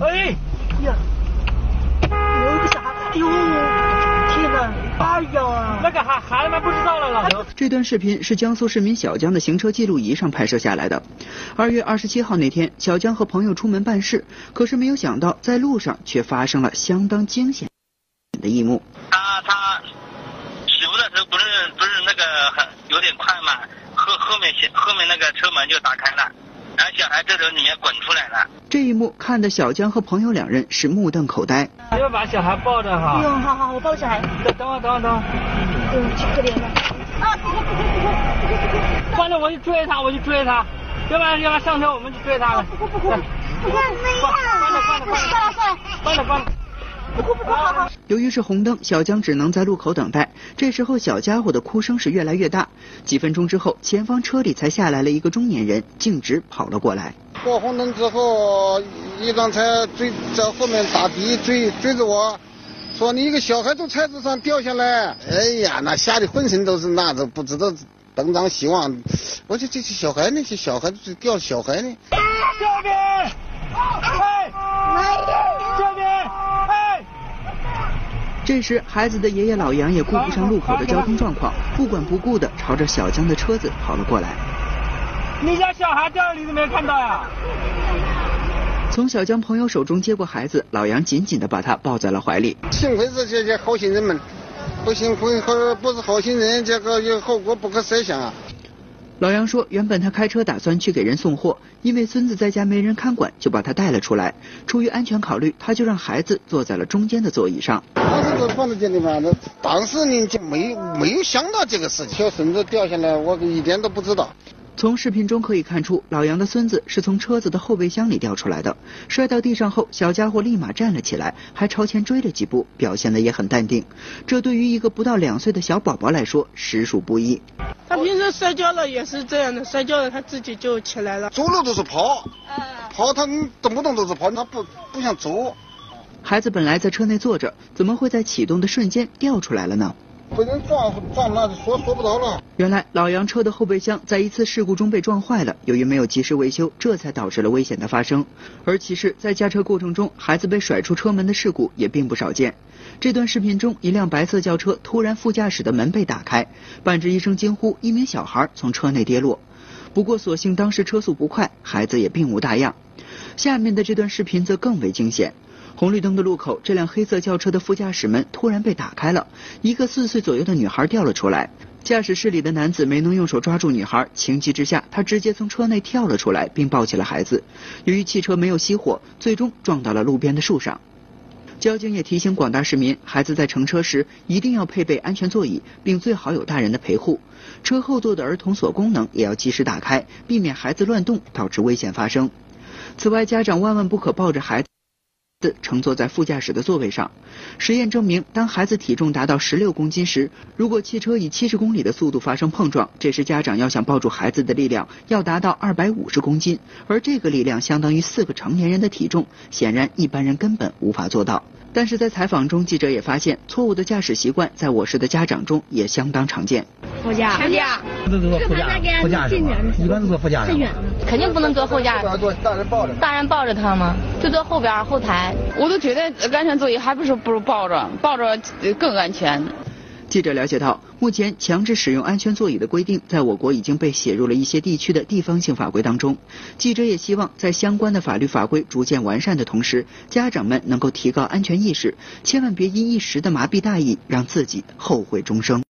哎呀，有一个小孩，哎呦，天哪！哎呀，那个孩孩子们不知道了，老刘。这段视频是江苏市民小江的行车记录仪上拍摄下来的。二月二十七号那天，小江和朋友出门办事，可是没有想到，在路上却发生了相当惊险的一幕。他他起步的时候不是不是那个很有点快嘛，后后面后面那个车门就打开了。然后小孩这时候里面滚出来了。这一幕看得小江和朋友两人是目瞪口呆。要把小孩抱着哈。哎呦，好好，我抱小孩。等等会，等会，等会。哎呦，可怜了。啊，不哭不哭不哭。反正我去追他，我去追他。要不然要不然上车我们去追他。不哭不哭。不哭没关了关了关了。放了放了。关了关了。由于是红灯，小江只能在路口等待。这时候，小家伙的哭声是越来越大。几分钟之后，前方车里才下来了一个中年人，径直跑了过来。过红灯之后，一辆车追在后面打的追追着我，说你一个小孩从车子上掉下来。哎呀，那吓得浑身都是那都，不知道东张西望。我说这些小孩那些小孩子掉小孩呢。这边，哎，这边，哎。这时，孩子的爷爷老杨也顾不上路口的交通状况，不管不顾的朝着小江的车子跑了过来。你家小孩掉你都没看到呀？从小江朋友手中接过孩子，老杨紧紧的把他抱在了怀里。幸亏是这些好心人们，不幸亏和不是好心人，这个后果不可设想啊。老杨说，原本他开车打算去给人送货，因为孙子在家没人看管，就把他带了出来。出于安全考虑，他就让孩子坐在了中间的座椅上。当时就放在这里嘛，那当时呢就没有没有想到这个事情，小孙子掉下来，我一点都不知道。从视频中可以看出，老杨的孙子是从车子的后备箱里掉出来的。摔到地上后，小家伙立马站了起来，还朝前追了几步，表现的也很淡定。这对于一个不到两岁的小宝宝来说，实属不易。他平时摔跤了也是这样的，摔跤了他自己就起来了。走路都是跑，跑他动不动都是跑，他不不想走。孩子本来在车内坐着，怎么会在启动的瞬间掉出来了呢？被人撞撞那锁锁不着了。原来老杨车的后备箱在一次事故中被撞坏了，由于没有及时维修，这才导致了危险的发生。而其实，在驾车过程中，孩子被甩出车门的事故也并不少见。这段视频中，一辆白色轿车突然副驾驶的门被打开，伴着一声惊呼，一名小孩从车内跌落。不过所幸当时车速不快，孩子也并无大恙。下面的这段视频则更为惊险。红绿灯的路口，这辆黑色轿车的副驾驶门突然被打开了，一个四岁左右的女孩掉了出来。驾驶室里的男子没能用手抓住女孩，情急之下，他直接从车内跳了出来，并抱起了孩子。由于汽车没有熄火，最终撞到了路边的树上。交警也提醒广大市民，孩子在乘车时一定要配备安全座椅，并最好有大人的陪护。车后座的儿童锁功能也要及时打开，避免孩子乱动导致危险发生。此外，家长万万不可抱着孩子。乘坐在副驾驶的座位上，实验证明，当孩子体重达到十六公斤时，如果汽车以七十公里的速度发生碰撞，这时家长要想抱住孩子的力量要达到二百五十公斤，而这个力量相当于四个成年人的体重，显然一般人根本无法做到。但是在采访中，记者也发现，错误的驾驶习惯在我市的家长中也相当常见。副驾，副驾，都坐副驾，副驾是吗？一般都坐副驾的。肯定不能坐后驾。坐大人抱着。大人抱着他吗？就坐后边后台。我都觉得安全座椅还不是不如抱着，抱着更安全。记者了解到，目前强制使用安全座椅的规定在我国已经被写入了一些地区的地方性法规当中。记者也希望在相关的法律法规逐渐完善的同时，家长们能够提高安全意识，千万别因一时的麻痹大意，让自己后悔终生。